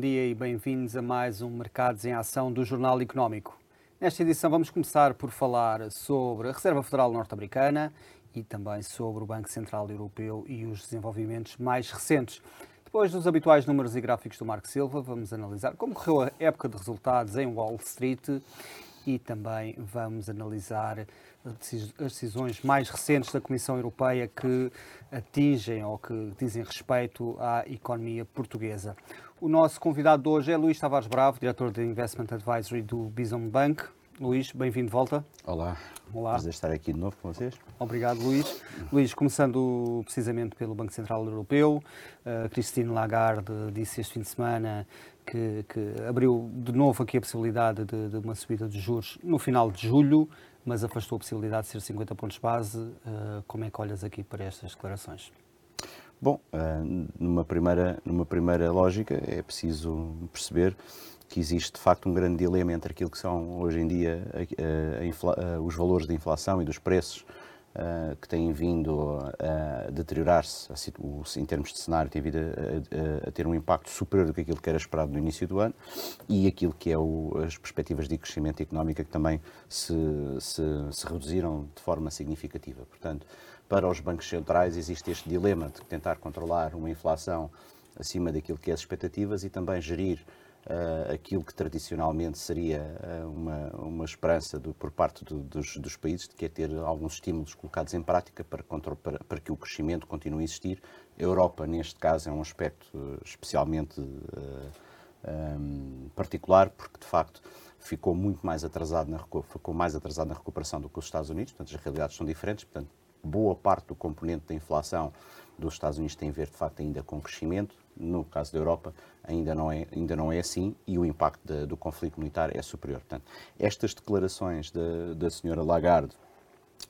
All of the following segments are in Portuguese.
dia e bem-vindos a mais um Mercados em Ação do Jornal Económico. Nesta edição vamos começar por falar sobre a Reserva Federal Norte-Americana e também sobre o Banco Central Europeu e os desenvolvimentos mais recentes. Depois dos habituais números e gráficos do Marco Silva, vamos analisar como correu a época de resultados em Wall Street e também vamos analisar as decisões mais recentes da Comissão Europeia que atingem ou que dizem respeito à economia portuguesa. O nosso convidado de hoje é Luís Tavares Bravo, diretor de Investment Advisory do Bison Bank. Luís, bem-vindo de volta. Olá. Olá. Prazer estar aqui de novo com vocês. Obrigado, Luís. Luís, começando precisamente pelo Banco Central Europeu, uh, Christine Lagarde disse este fim de semana que, que abriu de novo aqui a possibilidade de, de, uma subida de juros no final de julho, mas afastou a possibilidade de ser 50 pontos base. Uh, como é que olhas aqui para estas declarações? Bom, uh, numa, primeira, numa primeira lógica é preciso perceber que existe de facto um grande dilema entre aquilo que são hoje em dia a, a, a, os valores de inflação e dos preços uh, que têm vindo a, deteriorar-se em termos de cenário, tem vindo a, ter um impacto superior do que aquilo que era esperado no início do ano e aquilo que é o, as perspectivas de crescimento económico que também se, se, se reduziram de forma significativa. Portanto, para os bancos centrais existe este dilema de tentar controlar uma inflação acima daquilo que é as expectativas e também gerir uh, aquilo que tradicionalmente seria uh, uma, uma esperança do, por parte do, dos, dos, países, de que é ter alguns estímulos colocados em prática para, para, para, que o crescimento continue a existir. A Europa, neste caso, é um aspecto uh, especialmente um, particular, porque de facto ficou muito mais atrasado na, ficou mais atrasado na recuperação do que os Estados Unidos, portanto as realidades são diferentes, portanto boa parte do componente da inflação dos Estados Unidos tem a ver, de facto, ainda com crescimento. No caso da Europa, ainda não é, ainda não é assim e o impacto de, do conflito militar é superior. Portanto, estas declarações da, da senhora Lagarde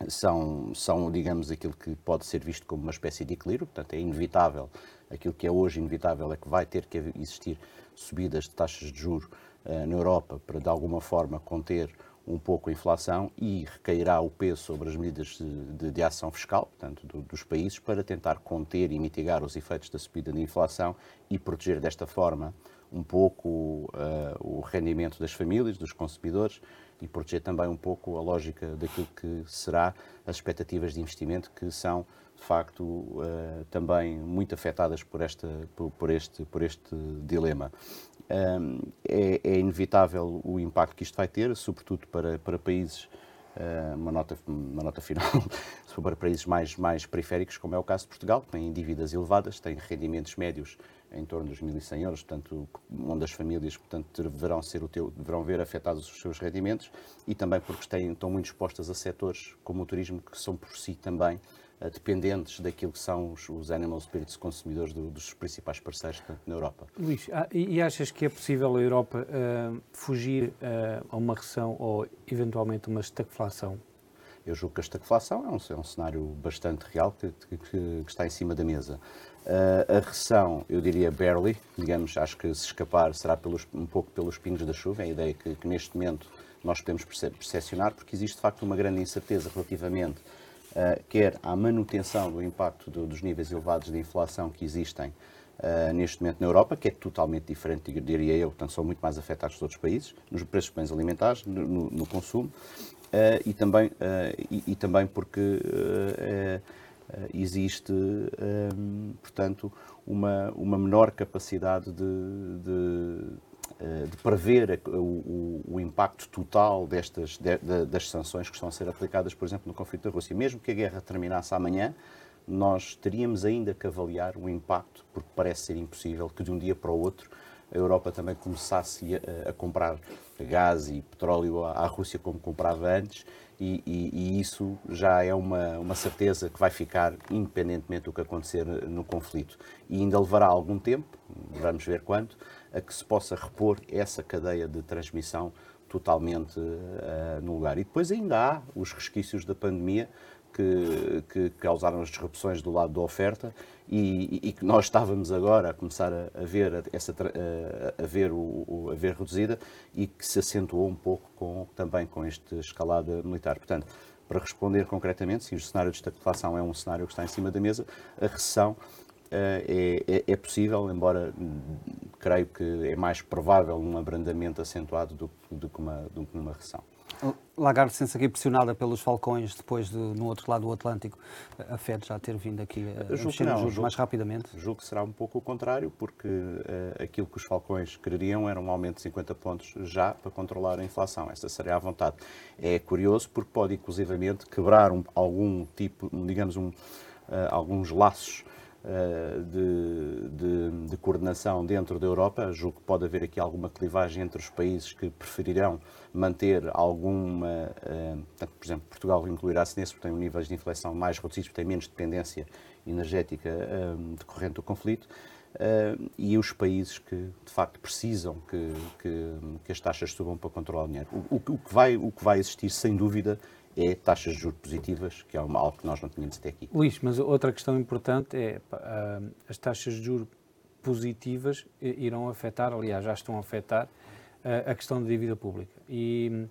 são, são, digamos, aquilo que pode ser visto como uma espécie de equilíbrio, portanto, é inevitável, aquilo que é hoje inevitável é que vai ter que existir subidas de taxas de juros uh, na Europa para, de alguma forma, conter um pouco a inflação e recairá o peso sobre as medidas de, de ação fiscal, portanto, do, dos países, para tentar conter e mitigar os efeitos da subida da inflação e proteger desta forma um pouco uh, o rendimento das famílias, dos consumidores e proteger também um pouco a lógica daquilo que será as expectativas de investimento que são de facto uh, também muito afetadas por, esta, por, por, este, por este dilema é, é, inevitável o impacto que isto vai ter, sobretudo para, para países, ah, uma, nota, uma nota final, sobre países mais, mais periféricos, como é o caso de Portugal, que têm dívidas elevadas, têm rendimentos médios em torno dos 1.100 euros, portanto, onde as famílias portanto, deverão, ser o teu, deverão ver afetados os seus rendimentos e também porque têm, estão muito expostas a setores como o turismo, que são por si também dependentes daquilo que são os, os animal spirits consumidores do, dos principais parceiros na Europa. Luís, ah, e achas que é possível a Europa uh, fugir uh, a uma recessão ou eventualmente uma estagflação? Eu julgo que a estagflação é um, é um cenário bastante real que, que, que, está em cima da mesa. Uh, a recessão, eu diria barely, digamos, acho que se escapar será pelos, um pouco pelos pingos da chuva, é a ideia que, que neste momento nós podemos percepcionar, porque existe de facto uma grande incerteza relativamente uh, quer à manutenção do impacto do, dos níveis elevados de inflação que existem uh, neste momento na Europa, que é totalmente diferente, diria eu, portanto, são muito mais afetados que os outros países, nos preços de bens alimentares, no, no, consumo, uh, e, também, e, e, também porque existe, um, portanto, uma, uma menor capacidade de, de de prever o, o, o, impacto total destas, de, de, das sanções que estão a ser aplicadas, por exemplo, no conflito da Rússia. Mesmo que a guerra terminasse amanhã, nós teríamos ainda que avaliar o impacto, porque parece ser impossível que de um dia para o outro a Europa também começasse a, a comprar gás e petróleo à, à, Rússia como comprava antes, e, e, e, isso já é uma, uma certeza que vai ficar independentemente do que acontecer no conflito. E ainda levará algum tempo, vamos ver quanto, a que se possa repor essa cadeia de transmissão totalmente uh, no lugar. E depois ainda há os resquícios da pandemia que, que causaram as disrupções do lado da oferta e, e, que nós estávamos agora a começar a, a ver essa a, a ver o, a ver reduzida e que se acentuou um pouco com, também com esta escalada militar. Portanto, para responder concretamente, se o cenário de estagflação é um cenário que está em cima da mesa, a recessão é, é, é, possível, embora creio que é mais provável um abrandamento acentuado do, do, que, uma, do que uma recessão. Lagarde sente-se aqui pressionada pelos falcões depois de, no outro lado do Atlântico, a Fed já ter vindo aqui a julgo mexer nos juros mais rapidamente? Julgo que será um pouco o contrário, porque uh, aquilo que os falcões quereriam era um aumento de 50 pontos já para controlar a inflação. Essa seria a vontade. É curioso porque pode inclusivamente quebrar um, algum tipo, digamos, um, uh, alguns laços eh, de, de, de, coordenação dentro da Europa. Julgo que pode haver aqui alguma clivagem entre os países que preferirão manter alguma. Uh, por exemplo, Portugal incluirá-se nesse, porque tem um níveis de inflação mais reduzidos, porque tem menos dependência energética uh, decorrente do conflito. E os países que de facto precisam que, que, que as taxas subam para controlar o dinheiro. O, o, o, que vai, o que vai existir, sem dúvida, é taxas de juros positivas, que é algo que nós não tínhamos até aqui. Luís, mas outra questão importante é uh, as taxas de juros positivas irão afetar, aliás, já estão a afetar uh, a questão da dívida pública. E um,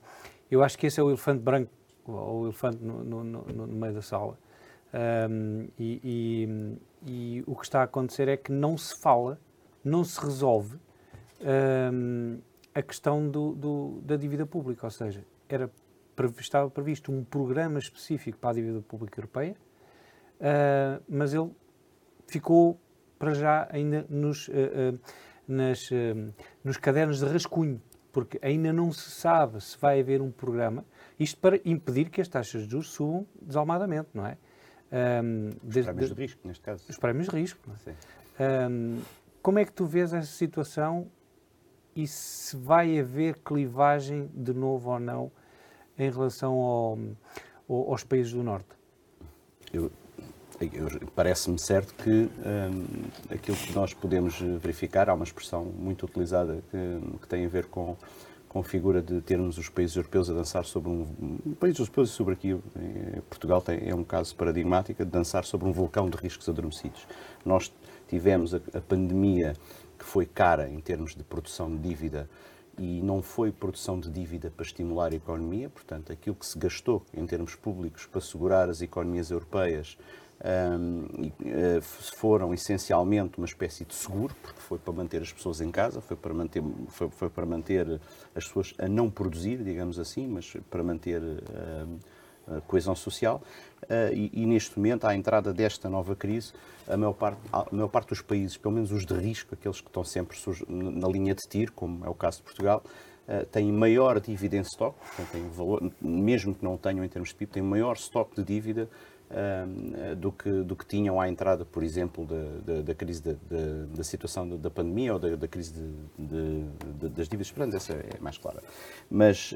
eu acho que esse é o elefante branco, ou o elefante no, no, no, no meio da sala. Um, e, e, e, o que está a acontecer é que não se fala, não se resolve um, a questão do, do, da dívida pública, ou seja, era estava previsto um programa específico para a dívida pública europeia, uh, mas ele ficou para já ainda nos, uh, uh, nas, nos cadernos de rascunho, porque ainda não se sabe se vai haver um programa, isto para impedir que as taxas de juros subam desalmadamente, não é? Um, os desde, prémios de risco, neste caso. Os prémios de risco. É? Um, como é que tu vês essa situação e se vai haver clivagem de novo ou não em relação ao, ao, aos países do Norte? Parece-me certo que um, aquilo que nós podemos verificar, há uma expressão muito utilizada que, que tem a ver com, com a figura de termos os países europeus a dançar sobre um. um países europeus sobre aqui, Portugal tem, é um caso paradigmático, de dançar sobre um vulcão de riscos adormecidos. Nós tivemos a, a pandemia que foi cara em termos de produção de dívida e não foi produção de dívida para estimular a economia, portanto, aquilo que se gastou em termos públicos para segurar as economias europeias um, uh, foram essencialmente uma espécie de seguro, porque foi para manter as pessoas em casa, foi para manter, foi, foi para manter as pessoas a não produzir, digamos assim, mas para manter uh, a coesão social. Uh, e, e, neste momento, à entrada desta nova crise, a maior, parte, a maior parte dos países, pelo menos os de risco, aqueles que estão sempre na linha de tiro, como é o caso de Portugal, uh, têm maior dívida em estoque, portanto, têm valor, mesmo que não tenham em termos de PIB, têm maior estoque de dívida uh, do, que, do que tinham à entrada, por exemplo, da, da, da crise da, da, situação da, pandemia ou da, da crise de, de, das dívidas. Portanto, essa é mais clara. Mas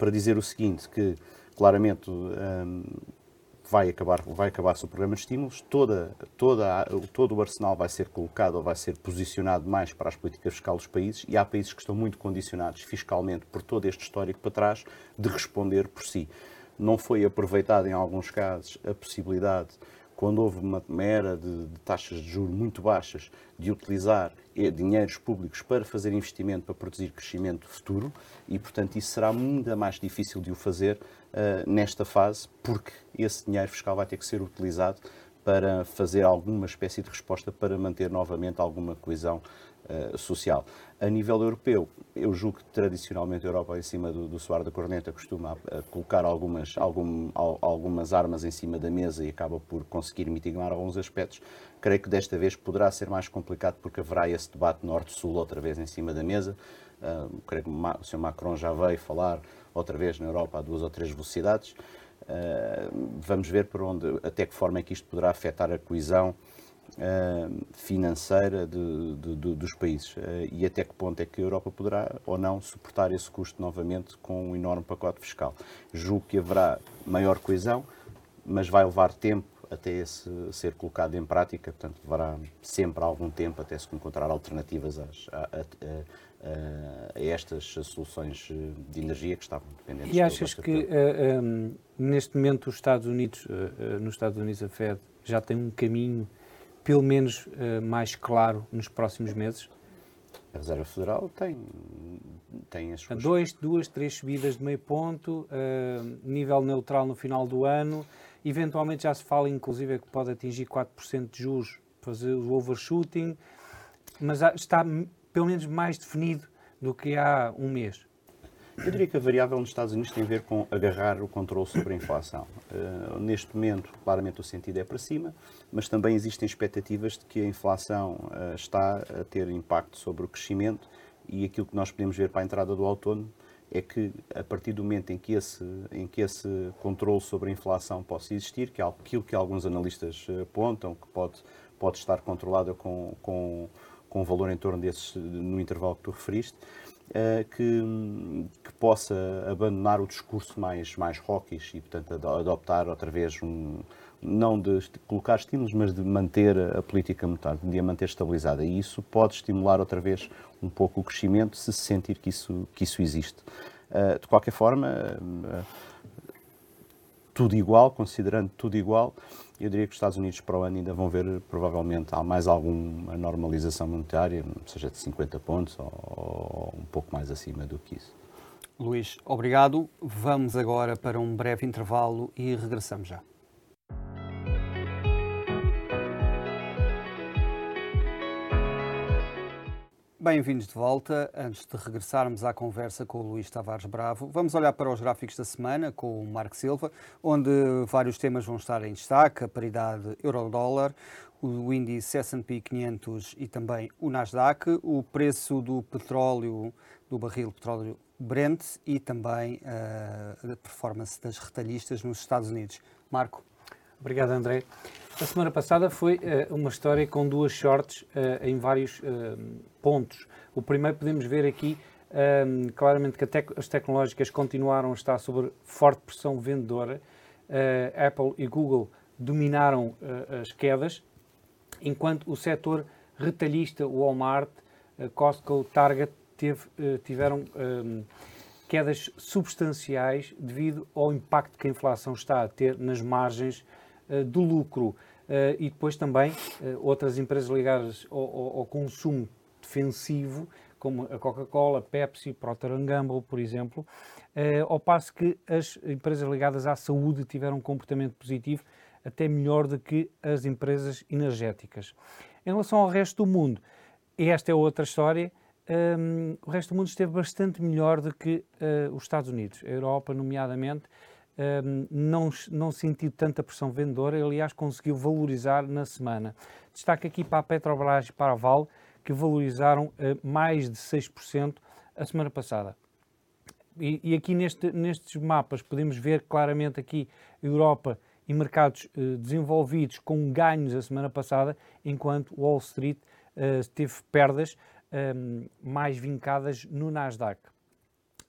para dizer o seguinte, que claramente um, vai acabar vai acabar-se o programa de estímulos, toda, toda, todo o arsenal vai ser colocado ou vai ser posicionado mais para as políticas fiscais dos países e há países que estão muito condicionados fiscalmente por todo este histórico para trás de responder por si. Não foi aproveitada em alguns casos a possibilidade quando houve uma, uma era de, de, taxas de juros muito baixas, de utilizar eh, dinheiros públicos para fazer investimento, para produzir crescimento futuro, e, portanto, isso será ainda mais difícil de o fazer uh, nesta fase, porque esse dinheiro fiscal vai ter que ser utilizado para fazer alguma espécie de resposta para manter novamente alguma coesão uh, social. A nível europeu, eu julgo que tradicionalmente a Europa, em cima do, do soar da corneta, costuma uh, colocar algumas, algum, al, algumas armas em cima da mesa e acaba por conseguir mitigar alguns aspectos. Creio que desta vez poderá ser mais complicado porque haverá esse debate norte-sul outra vez em cima da mesa. Uh, creio que o Sr. Macron já veio falar outra vez na Europa a duas ou três velocidades. Uh, vamos ver por onde, até que forma é que isto poderá afetar a coesão financeira de, de, de, dos países uh, e até que ponto é que a Europa poderá ou não suportar esse custo novamente com um enorme pacote fiscal. Julgo que haverá maior coesão, mas vai levar tempo até esse ser colocado em prática, portanto levará sempre algum tempo até se encontrar alternativas às, a, a, a, a, estas soluções de energia que estavam dependentes. E achas que uh, eh, um, eh, neste momento os Estados Unidos, uh, nos Estados Unidos a Fed já tem um caminho pelo menos uh, mais claro nos próximos meses? A Reserva Federal tem, tem as suas... Dois, duas, três subidas de meio ponto, nível neutral no final do ano Eventualmente já se fala, inclusive, que pode atingir 4% de juros, fazer o overshooting, mas está pelo menos mais definido do que há um mês. Eu diria que a variável nos Estados Unidos tem a ver com agarrar o controle sobre a inflação. Uh, neste momento, claramente o sentido é para cima, mas também existem expectativas de que a inflação uh, está a ter impacto sobre o crescimento e aquilo que nós podemos ver para a entrada do outono é que a partir do momento em que esse, em que esse controle sobre a inflação possa existir, que é aquilo que alguns analistas eh, apontam, que pode, pode estar controlado com, com, com um valor em torno desses no intervalo que tu referiste, que, que possa abandonar o discurso mais, mais rockish e, portanto, adoptar outra vez um, não de colocar estímulos, mas de manter a política monetária, de a manter estabilizada. E isso pode estimular outra vez um pouco o crescimento, se se sentir que isso, que isso existe. Uh, de qualquer forma, uh, tudo igual, considerando tudo igual, eu diria que os Estados Unidos para o ano ainda vão ver, provavelmente, há mais alguma normalização monetária, seja de 50 pontos ou, ou um pouco mais acima do que isso. Luís, obrigado. Vamos agora para um breve intervalo e regressamos já. Bem-vindos de volta. Antes de regressarmos à conversa com o Luís Tavares Bravo, vamos olhar para os gráficos da semana com o Marco Silva, onde vários temas vão estar em destaque: a paridade euro-dólar, o índice S&P 500 e também o Nasdaq, o preço do petróleo, do barril petróleo Brent e também uh, a performance das retalhistas nos Estados Unidos. Marco. Obrigado, André. A semana passada foi uh, uma história com duas shorts uh, em vários uh, pontos. O primeiro podemos ver aqui claramente que tec as tecnológicas continuaram a estar sob forte pressão vendedora. Apple e Google dominaram as quedas, enquanto o setor retalhista, Walmart, Costco, Target, teve, tiveram quedas substanciais devido ao impacto que a inflação está a ter nas margens do lucro. Uh, e depois também uh, outras empresas ligadas ao, ao, ao, consumo defensivo, como a Coca-Cola, Pepsi, Procter Gamble, por exemplo, uh, ao passo que as empresas ligadas à saúde tiveram um comportamento positivo, até melhor do que as empresas energéticas. Em relação ao resto do mundo, esta é outra história, um, ehm, o resto do mundo esteve bastante melhor do que os Estados Unidos, a Europa, nomeadamente, não, não sentiu tanta pressão vendedora, aliás, conseguiu valorizar na semana. Destaque aqui para a Petrobras e para a Vale, que valorizaram uh, mais de 6% a semana passada. E, e aqui neste, nestes mapas podemos ver claramente aqui Europa e mercados uh, desenvolvidos com ganhos a semana passada, enquanto Wall Street uh, teve perdas um, mais vincadas no Nasdaq.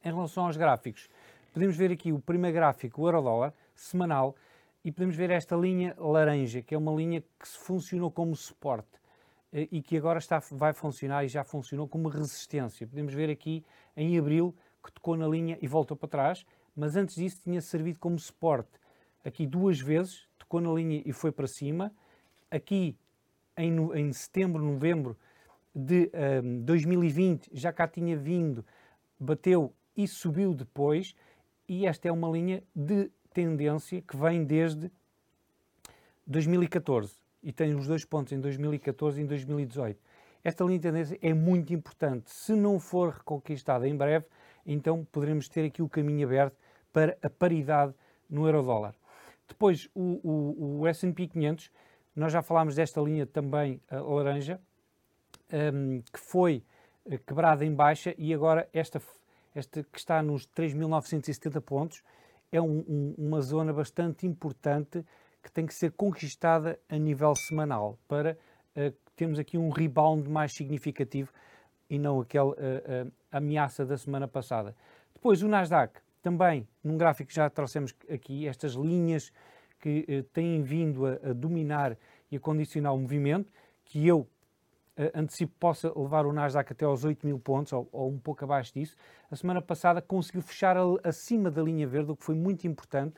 Em relação aos gráficos, podemos ver aqui o primeiro gráfico, o euro-dólar, semanal, e podemos ver esta linha laranja, que é uma linha que funcionou como suporte eh, e que agora está, vai funcionar e já funcionou como resistência. Podemos ver aqui em abril que tocou na linha e voltou para trás, mas antes disso tinha servido como suporte. Aqui duas vezes, tocou na linha e foi para cima. Aqui em, em setembro, novembro de um, ehm, 2020 já cá tinha vindo, bateu e subiu depois e esta é uma linha de tendência que vem desde 2014 e tem os dois pontos em 2014 e em 2018. Esta linha de tendência é muito importante. Se não for reconquistada em breve, então poderemos ter aqui o caminho aberto para a paridade no euro-dólar. Depois, o, o, o S&P 500, nós já falámos desta linha também laranja, um, que foi eh, quebrada em baixa e agora esta esta que está nos 3.970 pontos, é um, um, uma zona bastante importante que tem que ser conquistada a nível semanal para uh, termos aqui um rebound mais significativo e não aquela uh, uh, ameaça da semana passada. Depois o Nasdaq, também num gráfico que já trouxemos aqui, estas linhas que têm vindo a, a dominar e a condicionar o movimento, que eu antecipo possa levar o Nasdaq até aos 8 mil pontos, ou, ou, um pouco abaixo disso. A semana passada conseguiu fechar acima da linha verde, o que foi muito importante,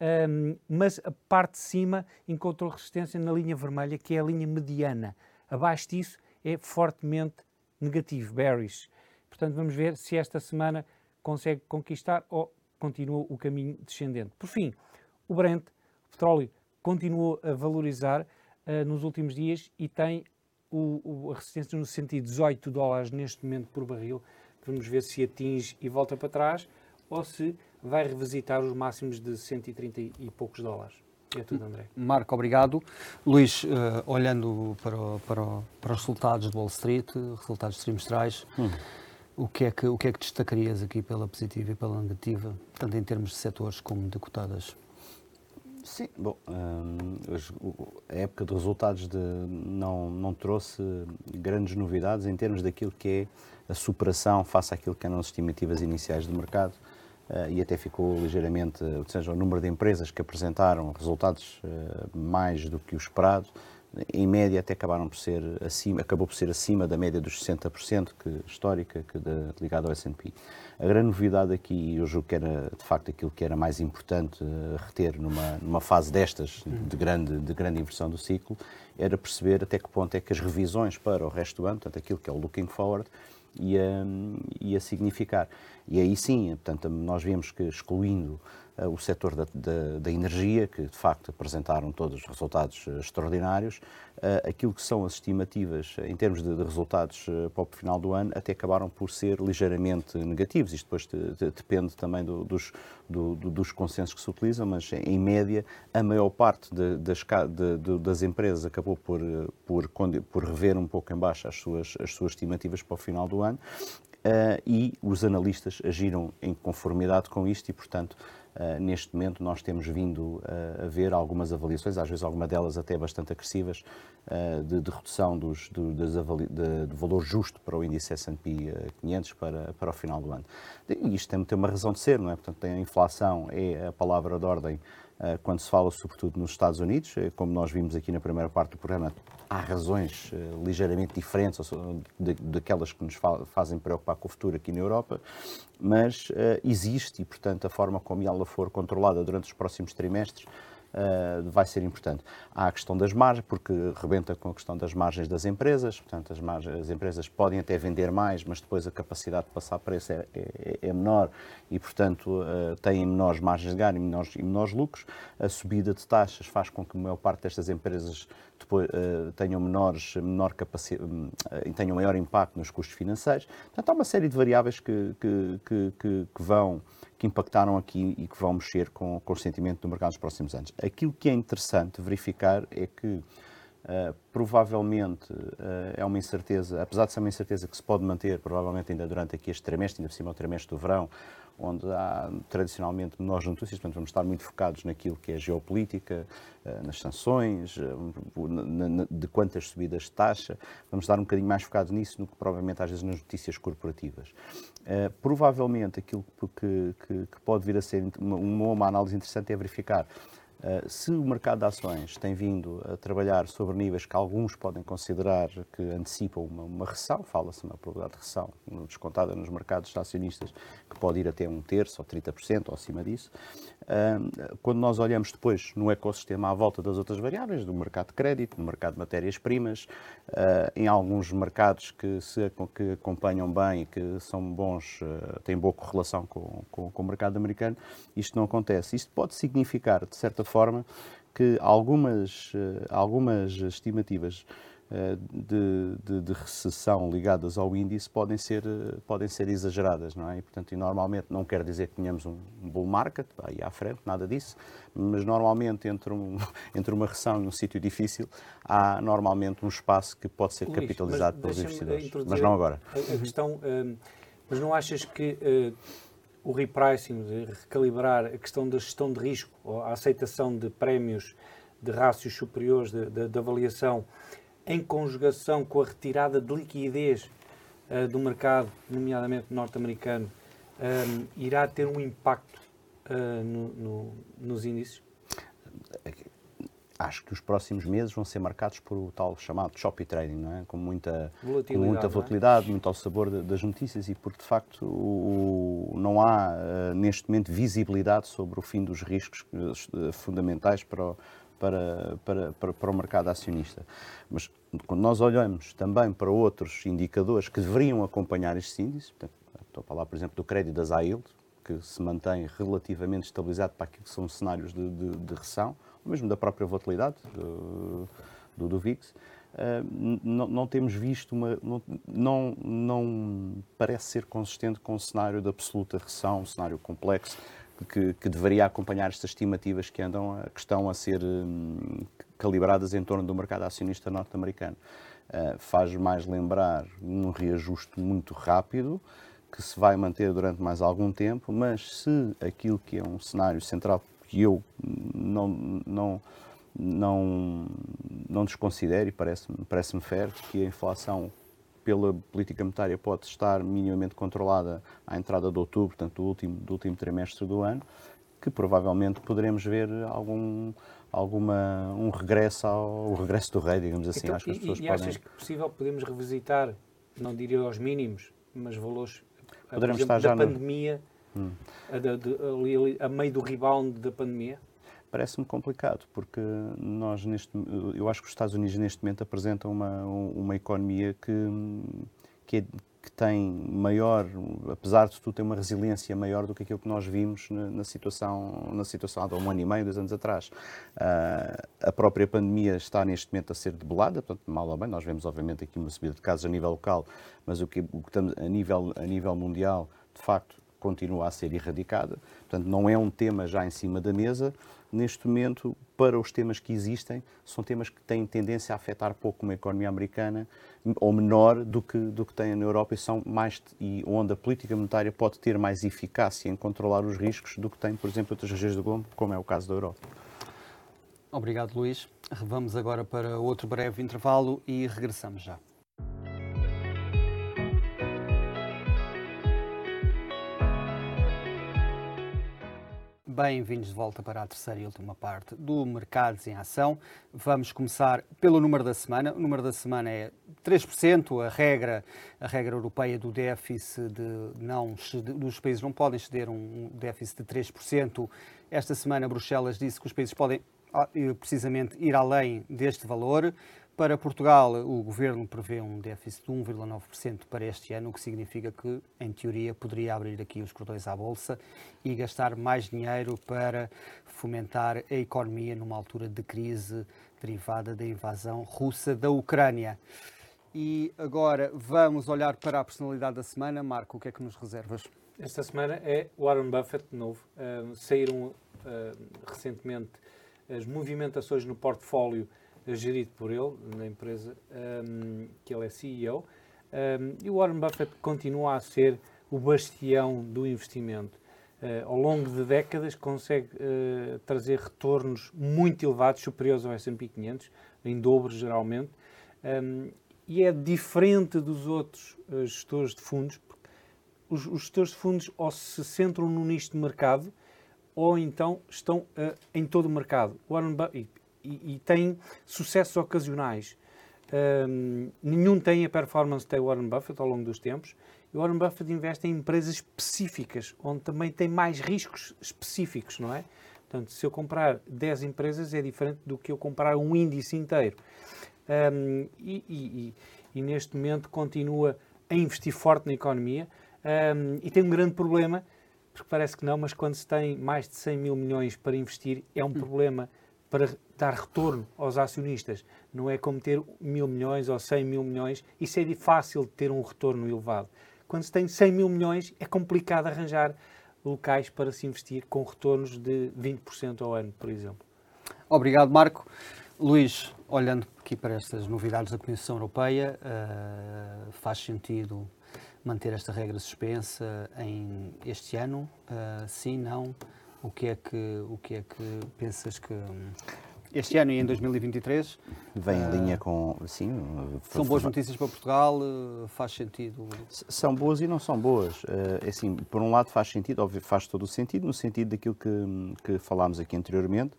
um, ehm, mas a parte de cima encontrou resistência na linha vermelha, que é a linha mediana. Abaixo disso é fortemente negativo, bearish. Portanto, vamos ver se esta semana consegue conquistar ou continua o caminho descendente. Por fim, o Brent, petróleo continuou a valorizar uh, nos últimos dias e tem o, o, a resistência no sentido de 18 dólares neste momento por barril. Vamos ver se atinge e volta para trás ou se vai revisitar os máximos de 130 e poucos dólares. É tudo, André. Marco, obrigado. Luís, uh, olhando para, para, para, os resultados do Wall Street, resultados trimestrais, hum. o, que é que, o que é que destacarias aqui pela positiva e pela negativa, tanto em termos de setores como de cotadas? Sim, bom, hum, a época de resultados de, não, não trouxe grandes novidades em termos daquilo que é a superação face àquilo que eram as estimativas iniciais do mercado. Uh, e até ficou ligeiramente, ou seja, o número de empresas que apresentaram resultados uh, mais do que o esperado, em média até acabaram por ser acima, acabou por ser acima da média dos 60% que, histórica que de, ligada ao S&P. A grande novidade aqui, eu julgo que era de facto aquilo que era mais importante uh, reter numa, numa fase destas de grande, de grande inversão do ciclo, era perceber até que ponto é que as revisões para o resto do ano, portanto aquilo que é o looking forward, ia, ia significar. E aí sim, portanto, nós vemos que excluindo o setor da, da, da, energia, que de facto apresentaram todos resultados uh, extraordinários, uh, aquilo que são as estimativas em termos de, de resultados para o final do ano até acabaram por ser ligeiramente negativos. Isto depois de, de, depende também do, dos, do, dos consensos que se utilizam, mas em média a maior parte das, das empresas acabou por, por, por rever um pouco em baixo as suas, as suas estimativas para o final do ano e os analistas agiram em conformidade com isto e, portanto, uh, neste momento nós temos vindo uh, a ver algumas avaliações, às vezes algumas delas até bastante agressivas, de, de, redução dos, do, de, do valor justo para o índice S&P 500 para, para o final do ano. E isto tem, tem uma razão de ser, não é? Portanto, a inflação é a palavra de ordem quando se fala sobretudo nos Estados Unidos, como nós vimos aqui na primeira parte do programa, há razões uh, ligeiramente diferentes daquelas que nos fa fazem preocupar com o futuro aqui na Europa, mas existe e, portanto, a forma como ela for controlada durante os próximos trimestres uh, vai ser importante. Há a questão das margens, porque rebenta com a questão das margens das empresas, portanto, as, margens, as empresas podem até vender mais, mas depois a capacidade de passar preço é, é, é menor e, portanto, uh, têm menores margens de ganho e menores, e menores lucros. A subida de taxas faz com que a maior parte destas empresas depois, uh, tenham menores, menor capacidade, uh, tenham maior impacto nos custos financeiros. Portanto, há uma série de variáveis que, que, que, que vão que impactaram aqui e que vão mexer com, com o sentimento do mercado nos próximos anos. Aquilo que é interessante verificar é que Uh, provavelmente uh, é uma incerteza, apesar de ser uma incerteza que se pode manter, provavelmente ainda durante aqui este trimestre, ainda por cima o trimestre do verão, onde há tradicionalmente menores notícias, portanto vamos estar muito focados naquilo que é geopolítica, uh, nas sanções, de quantas subidas de taxa, vamos estar um bocadinho mais focados nisso do que provavelmente às vezes nas notícias corporativas. provavelmente aquilo que, pode vir a ser uma, análise interessante é verificar eh, se o mercado de ações tem vindo a trabalhar sobre níveis que alguns podem considerar que antecipam uma, uma recessão, fala-se uma probabilidade de recessão descontada nos mercados acionistas que pode ir até um terço ou 30% ou acima disso, quando nós olhamos depois no ecossistema à volta das outras variáveis, do mercado de crédito, no mercado de matérias-primas, ah, em alguns mercados que se que acompanham bem e que são bons, têm boa correlação com, com, com o mercado americano, isto não acontece. Isto pode significar, de certa forma, que algumas, ah, algumas estimativas eh, de, de, de, recessão ligadas ao índice podem ser, eh, podem ser exageradas, não é? E, portanto, e normalmente não quer dizer que tenhamos um bull market, aí à frente, nada disso, mas normalmente entre, um, entre uma recessão e um sítio difícil há normalmente um espaço que pode ser Luís, capitalizado pelos investidores, mas não agora. A, a questão, mas não achas que uh, o repricing, de recalibrar a questão da gestão de risco, ou a aceitação de prémios de rácios superiores de avaliação, em conjugação com a retirada de liquidez uh, do mercado, nomeadamente norte-americano, um, ehm, irá ter um impacto uh, no, no, nos índices? Acho que os próximos meses vão ser marcados por o tal chamado choppy trading, não é? com muita volatilidade, com muita volatilidade é? muito ao sabor de, das notícias e porque de facto o, não há uh, neste momento visibilidade sobre o fim dos riscos fundamentais para o, para, para, para, para, o mercado acionista. Mas quando nós olhamos também para outros indicadores que deveriam acompanhar estes índices, estou a falar, por exemplo, do crédito das yield, que se mantém relativamente estabilizado para aquilo que são cenários de, de, de recessão, mesmo da própria volatilidade do, do, do VIX, uh, não, não, temos visto uma. Não, não, não, parece ser consistente com o cenário de absoluta recessão, um cenário complexo. Que, que, deveria acompanhar estas estimativas que andam que estão a ser um, calibradas em torno do mercado acionista norte-americano. Uh, faz mais lembrar um reajuste muito rápido, que se vai manter durante mais algum tempo, mas se aquilo que é um cenário central que eu não, não, não, não desconsidero e parece-me parece fair que a inflação pela política monetária pode estar minimamente controlada à entrada de outubro, portanto do último, do último trimestre do ano, que provavelmente poderemos ver algum, alguma, um regresso ao regresso do rei, digamos assim. Então, Acho que as pessoas e, e podem... achas que é possível podemos revisitar, não diria aos mínimos, mas valores Poderemos exemplo, estar já da pandemia, hum. a, ali, a meio do rebound da pandemia? Parece-me complicado, porque nós, neste, eu acho que os Estados Unidos neste momento apresentam uma, uma economia que, que, é, que tem maior, apesar de tudo, tem uma resiliência maior do que aquilo que nós vimos na, na situação, na situação há um ano e meio, dois anos atrás. Uh, a própria pandemia está neste momento a ser debelada, portanto, mal ou bem, nós vemos obviamente aqui uma subida de casos a nível local, mas o que, o que estamos a nível, a nível mundial, de facto, continua a ser erradicada. Portanto, não é um tema já em cima da mesa. Neste momento, para os temas que existem, são temas que têm tendência a afetar pouco uma economia americana ou menor do que, do que tem na Europa e são mais e onde a política monetária pode ter mais eficácia em controlar os riscos do que tem, por exemplo, outras regiões do globo, como é o caso da Europa. Obrigado, Luís. Vamos agora para outro breve intervalo e regressamos já. Bem-vindos de volta para a terceira e última parte do Mercados em Ação. Vamos começar pelo número da semana. O número da semana é 3%, a regra, a regra europeia do déficit de não dos países não podem ceder um déficit de 3%. Esta semana Bruxelas disse que os países podem ah, precisamente ir além deste valor. Para Portugal, o governo prevê um déficit de 1,9% para este ano, o que significa que, em teoria, poderia abrir aqui os cordões à bolsa e gastar mais dinheiro para fomentar a economia numa altura de crise derivada da invasão russa da Ucrânia. E agora vamos olhar para a personalidade da semana. Marco, o que é que nos reservas? Esta semana é Warren Buffett de novo. Uh, saíram uh, recentemente as movimentações no portfólio gerido por ele, na empresa um, que ele é CEO. Um, e o Warren Buffett continua a ser o bastião do investimento. Uh, ao longo de décadas consegue uh, trazer retornos muito elevados, superiores ao S&P 500, em dobro geralmente, um, e é diferente dos outros uh, gestores de fundos, os, os, gestores de fundos ou se centram no nicho de mercado, ou então estão em todo o mercado. Warren Buffett, e, e têm sucessos ocasionais. Um, nenhum tem a performance de Warren Buffett ao longo dos tempos. E Warren Buffett investe em empresas específicas, onde também tem mais riscos específicos, não é? Portanto, se eu comprar 10 empresas é diferente do que eu comprar um índice inteiro. Um, e, e, e, neste momento continua a investir forte na economia um, e tem um grande problema, porque parece que não, mas quando se tem mais de 100 mil milhões para investir, é um problema para dar retorno aos acionistas. Não é como ter mil milhões ou 100 mil milhões. Isso é fácil de ter um retorno elevado. Quando se tem 100 mil milhões, é complicado arranjar locais para se investir com retornos de 20% ao ano, por exemplo. Obrigado, Marco. Luís, olhando aqui para estas novidades da Comissão Europeia, uh, faz sentido manter esta regra suspensa em este ano? Uh, sim, não? O que é que, o que, é que pensas que este ano e em 2023 vem em uh, linha com sim são boas notícias para Portugal faz sentido? São boas e não são boas. É assim por um lado faz sentido óbvio faz todo o sentido no sentido daquilo que que falámos aqui anteriormente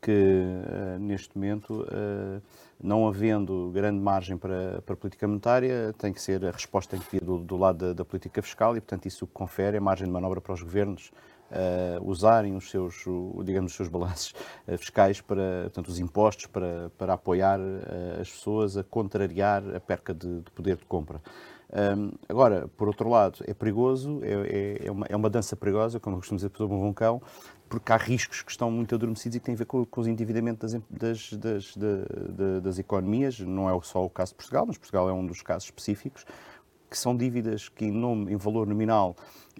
que neste momento não havendo grande margem para, para a política monetária, tem que ser a resposta tem que vir do, do lado da, da, política fiscal e, portanto, isso confere a margem de manobra para os governos uh, usarem os seus, digamos, os seus balanços uh, fiscais para, portanto, os impostos para, para apoiar uh, as pessoas a contrariar a perca de, de poder de compra. Um, agora, por outro lado, é perigoso, é, é, é, uma, é uma dança perigosa, como eu costumo dizer por um vulcão, porque há riscos que estão muito adormecidos e que têm a ver com, com os endividamentos das, das, das, das, economias. Não é só o caso de Portugal, mas Portugal é um dos casos específicos, que são dívidas que, em, nome, em valor nominal,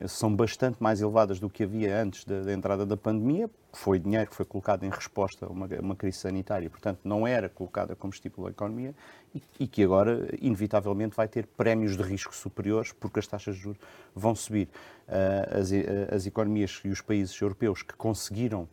são bastante mais elevadas do que havia antes da, da entrada da pandemia. Foi dinheiro que foi colocado em resposta a uma, uma crise sanitária, portanto, não era colocada como estímulo à economia e, e, que agora, inevitavelmente, vai ter prémios de risco superiores porque as taxas de juros vão subir. Uh, as, as economias e os países europeus que conseguiram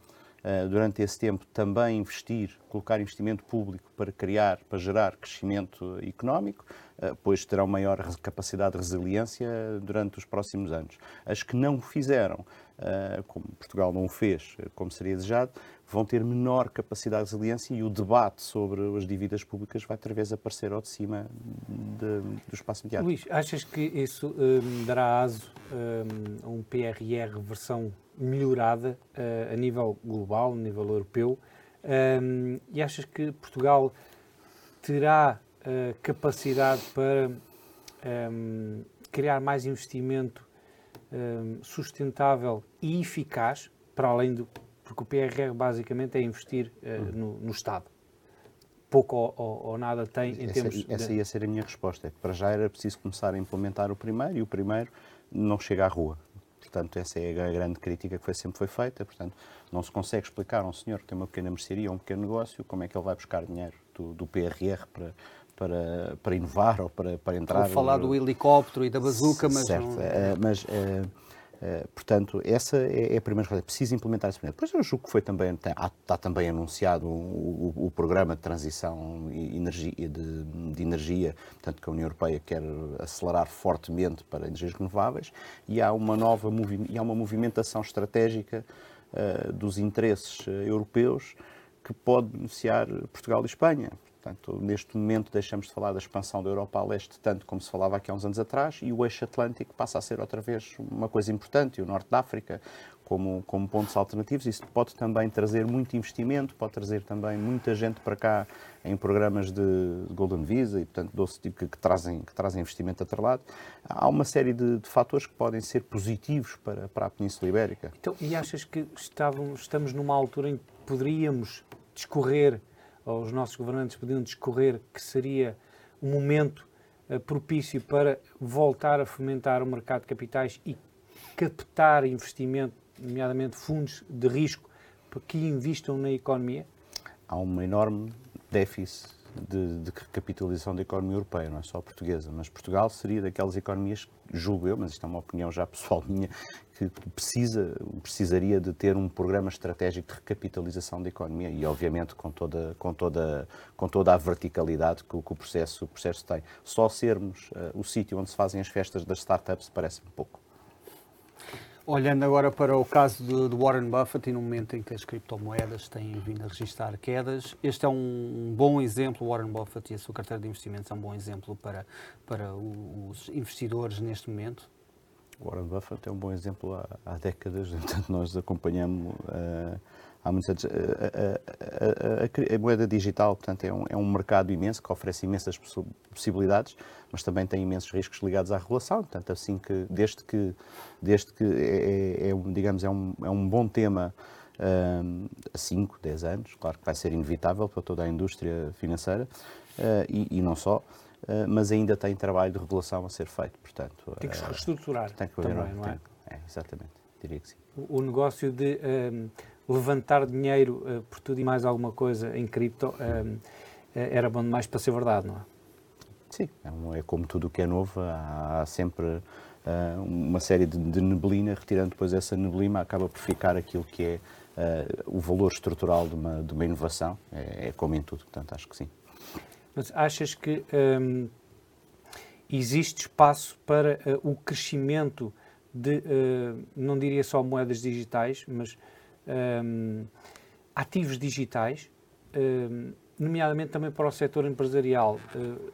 durante esse tempo também investir, colocar investimento público para criar, para gerar crescimento económico, uh, pois terão maior capacidade de resiliência durante os próximos anos. As que não o fizeram, uh, como Portugal não o fez, como seria desejado, vão ter menor capacidade de resiliência e o debate sobre as dívidas públicas vai outra vez aparecer ao de cima de, do espaço mediático. Luís, achas que isso um, dará aso um, a um PRR versão melhorada uh, a nível global, a nível europeu? E achas que Portugal terá uh, capacidade para criar mais investimento sustentável e eficaz, para além do porque o PRR basicamente é investir uh, no, no, Estado. Pouco ou, ou, ou, nada tem em essa, termos. Essa de... ia ser a minha resposta. É que para já era preciso começar a implementar o primeiro e o primeiro não chega à rua. Portanto, essa é a grande crítica que foi, sempre foi feita. Portanto, não se consegue explicar a um senhor que tem uma pequena mercearia ou um pequeno negócio como é que ele vai buscar dinheiro do, do PRR para, para, para inovar ou para, para entrar. Vou falar do helicóptero e da bazuca, mas. Certo, não... é, mas. É, Uh, portanto, essa é, é, a primeira coisa. Preciso implementar isso. Depois eu julgo que foi também, está, está também anunciado o, o, o, programa de transição de, de, energia, portanto, que a União Europeia quer acelerar fortemente para energias renováveis e há uma nova e há uma movimentação estratégica uh, dos interesses uh, europeus que pode beneficiar Portugal e Espanha. Portanto, neste momento deixamos de falar da expansão da Europa a leste, tanto como se falava aqui há uns anos atrás, e o eixo atlântico passa a ser outra vez uma coisa importante, e o norte da África como, como pontos alternativos. Isso pode também trazer muito investimento, pode trazer também muita gente para cá em programas de Golden Visa e, portanto, doce tipo que, que, trazem, que trazem investimento atrelado. Há uma série de, de, fatores que podem ser positivos para, para a Península Ibérica. Então, e achas que estavam, estamos numa altura em que poderíamos discorrer os nossos governantes podiam discorrer que seria um momento uh, propício para voltar a fomentar o mercado de capitais e captar investimento, nomeadamente fundos de risco, que investam na economia? Há um enorme déficit de, de recapitalização da economia europeia, não é só portuguesa, mas Portugal seria daquelas economias, julgo eu, mas isto é uma opinião já pessoal minha, que precisa, precisaria de ter um programa estratégico de recapitalização da economia e, obviamente, com toda, com toda, com toda a verticalidade que, que o, processo, o processo tem. Só sermos uh, o sítio onde se fazem as festas das startups parece-me pouco. Olhando agora para o caso de, de, Warren Buffett e no momento em que as criptomoedas têm vindo a registrar quedas, este é um bom exemplo, Warren Buffett e a sua carteira de investimentos é um bom exemplo para, para os investidores neste momento? Warren Buffett é um bom exemplo há, há décadas, portanto nós acompanhamos uh, há muitos. A, a, a, a, moeda digital, portanto, é um, é um mercado imenso que oferece imensas possibilidades, mas também tem imensos riscos ligados à regulação. Portanto, assim que, desde que, desde que é, é, é digamos, é um, é um bom tema um, há 5, 10 anos, claro que vai ser inevitável para toda a indústria financeira uh, e, e não só. Uh, mas ainda tem trabalho de regulação a ser feito, portanto... Tem que se reestruturar tem que haver, também, não é? é? Exatamente, diria que sim. O, o negócio de um, levantar dinheiro uh, por tudo e mais alguma coisa em cripto uh, era bom demais para ser verdade, não é? Sim, é, é como tudo o que é novo, há, sempre uh, uma série de, de, neblina, retirando depois essa neblina acaba por ficar aquilo que é o valor estrutural de uma, de uma inovação, é, é, como em tudo, portanto acho que sim. Mas achas que um, existe espaço para o crescimento de, não diria só moedas digitais, mas um, ativos digitais, um, nomeadamente também para o setor empresarial. Uh,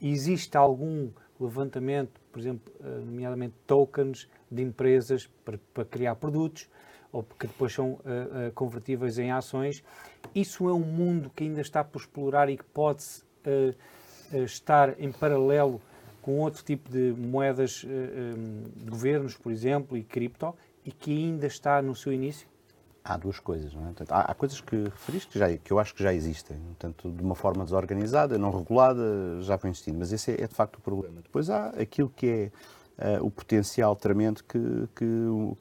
existe algum levantamento, por exemplo, uh, nomeadamente tokens de empresas para, para, criar produtos ou que depois são uh, convertíveis em ações. Isso é um mundo que ainda está por explorar e que pode estar em paralelo com outro tipo de moedas de governos, por exemplo, e cripto, e que ainda está no seu início? Há duas coisas, não é? Portanto, há, há, coisas que referiste que, já, que eu acho que já existem, tanto de uma forma desorganizada, não regulada, já vem existindo, mas esse é, é, de facto o problema. Depois há aquilo que é uh, o potencial tremendo que, que,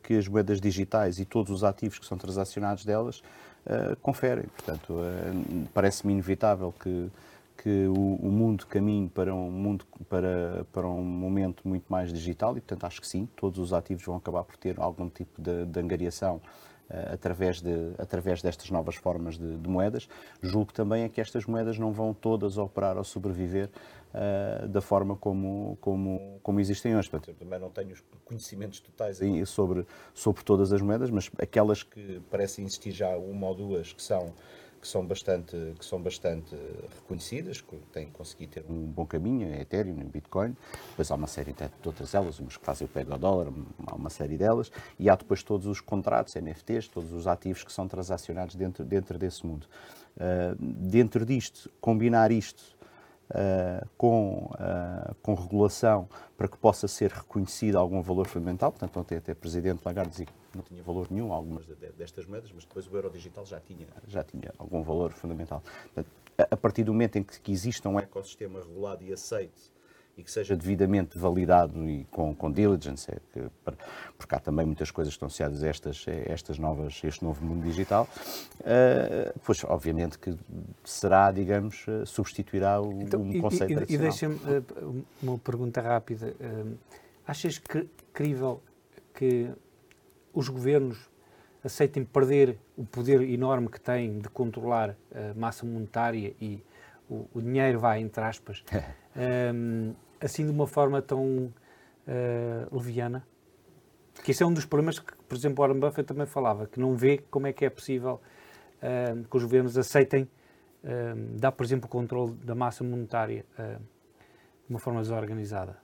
que, as moedas digitais e todos os ativos que são transacionados delas uh, conferem. Portanto, uh, parece-me inevitável que, que o, o, mundo caminhe para um mundo para, para um momento muito mais digital e, portanto, acho que sim, todos os ativos vão acabar por ter algum tipo de, de angariação uh, através, de, através destas novas formas de, de, moedas. Julgo também é que estas moedas não vão todas operar ou sobreviver uh, da forma como, como, como existem hoje. Portanto, eu também não tenho os conhecimentos totais sobre, sobre todas as moedas, mas aquelas que parecem existir já uma ou duas que são que são bastante, que são bastante reconhecidas, que têm conseguido ter um bom caminho, é Ethereum, e Bitcoin. Depois há uma série de, outras elas, umas que fazem o pega ao dólar, há uma série delas. E há depois todos os contratos, NFTs, todos os ativos que são transacionados dentro, dentro desse mundo. Uh, dentro disto, combinar isto uh, com, uh, com regulação para que possa ser reconhecido algum valor fundamental. Portanto, ontem até o Presidente Lagarde dizia que não tinha valor nenhum algumas destas moedas, mas depois o euro digital já tinha, já tinha algum valor fundamental. Portanto, a partir do momento em que, que exista um ecossistema regulado e aceito e que seja devidamente validado e com, com diligence, é que, porque há também muitas coisas que estão associadas a estas, a estas novas, a este novo mundo digital, uh, pois obviamente que será, digamos, uh, substituirá o, então, um conceito e, e, e deixa-me uh, uma pergunta rápida. achas que, crível que os governos aceitem perder o poder enorme que têm de controlar a massa monetária e o, o dinheiro vai, entre aspas, um, assim de uma forma tão uh, leviana? Que isso é um dos problemas que, por exemplo, Warren Buffett também falava, que não vê como é que é possível uh, que os governos aceitem uh, dar, por exemplo, o controle da massa monetária de uma forma desorganizada.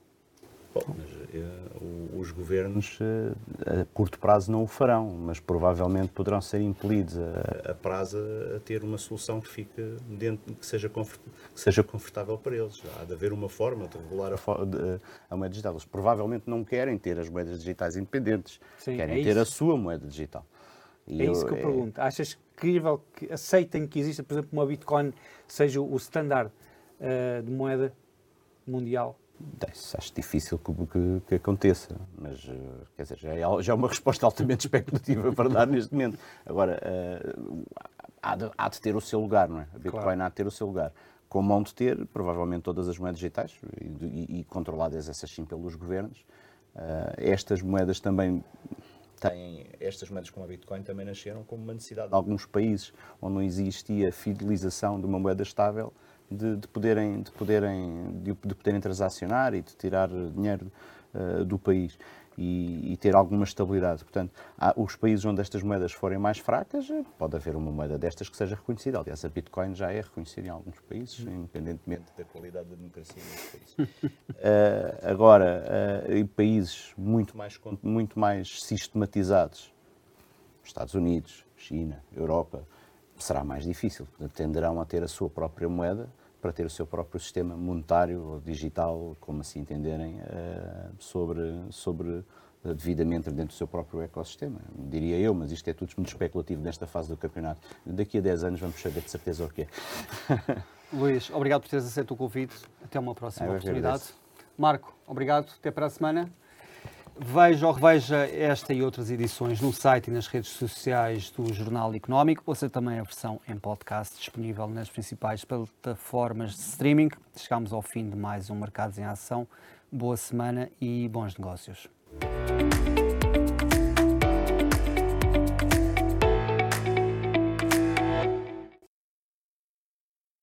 Bom, mas, uh, os governos uh, a curto prazo não o farão, mas provavelmente poderão ser impelidos a, a prazo a ter uma solução que fique dentro, que seja, confort, que seja confortável para eles. Há de haver uma forma de regular a, a, moeda digital. Eles provavelmente não querem ter as moedas digitais independentes, Sim, querem é ter a sua moeda digital. E é eu, isso que eu é... pergunto. Achas crível que aceitem que exista, por exemplo, uma Bitcoin seja o standard uh, de moeda mundial? Acho difícil que, que, que, aconteça, mas eh, quer dizer, já é, já é uma resposta altamente especulativa para dar neste momento. Agora, uh, há, de, há, de, ter o seu lugar, não é? A Bitcoin claro. há de ter o seu lugar. Como hão de ter, provavelmente, todas as moedas digitais e, e, e controladas essas sim pelos governos. Uh, estas moedas também têm, estas moedas como a Bitcoin também nasceram como uma necessidade de alguns países onde não existia fidelização de uma moeda estável de, de poderem, de, poderem, de, de, poderem transacionar e de tirar dinheiro uh, do país e, e, ter alguma estabilidade. Portanto, há, os países onde estas moedas forem mais fracas, eh, pode haver uma moeda destas que seja reconhecida. Aliás, a Bitcoin já é reconhecida em alguns países, independentemente da qualidade da democracia nesses países. uh, agora, uh, em países muito mais, muito mais sistematizados, Estados Unidos, China, Europa, será mais difícil. Portanto, tenderão a ter a sua própria moeda para ter o seu próprio sistema monetário ou digital, como assim entenderem, eh, sobre, sobre eh, devidamente dentro do seu próprio ecossistema, diria eu, mas isto é tudo muito especulativo nesta fase do campeonato. Daqui a 10 anos vamos saber de certeza o que é. Luís, obrigado por teres aceito o convite. Até uma próxima eu oportunidade. Marco, obrigado. Até para a semana. Veja ou reveja esta e outras edições no site e nas redes sociais do Jornal Económico. Ouça também a versão em podcast disponível nas principais plataformas de streaming. Chegamos ao fim de mais um Mercados em Ação. Boa semana e bons negócios.